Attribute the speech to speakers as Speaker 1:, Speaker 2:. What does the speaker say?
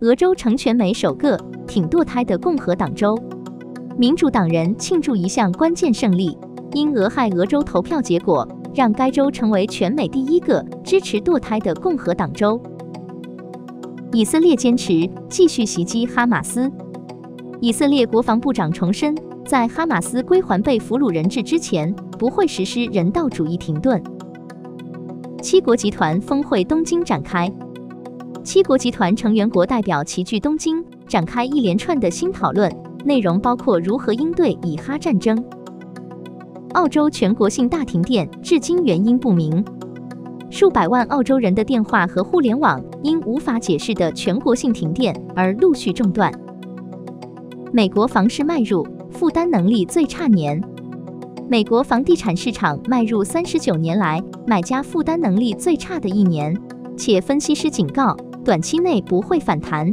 Speaker 1: 俄州成全美首个挺堕胎的共和党州。民主党人庆祝一项关键胜利，因俄亥俄州投票结果让该州成为全美第一个支持堕胎的共和党州。以色列坚持继续袭击哈马斯。以色列国防部长重申，在哈马斯归还被俘虏人质之前，不会实施人道主义停顿。七国集团峰会东京展开，七国集团成员国代表齐聚东京，展开一连串的新讨论，内容包括如何应对以哈战争。澳洲全国性大停电，至今原因不明，数百万澳洲人的电话和互联网因无法解释的全国性停电而陆续中断。美国房市迈入负担能力最差年，美国房地产市场迈入三十九年来买家负担能力最差的一年，且分析师警告，短期内不会反弹。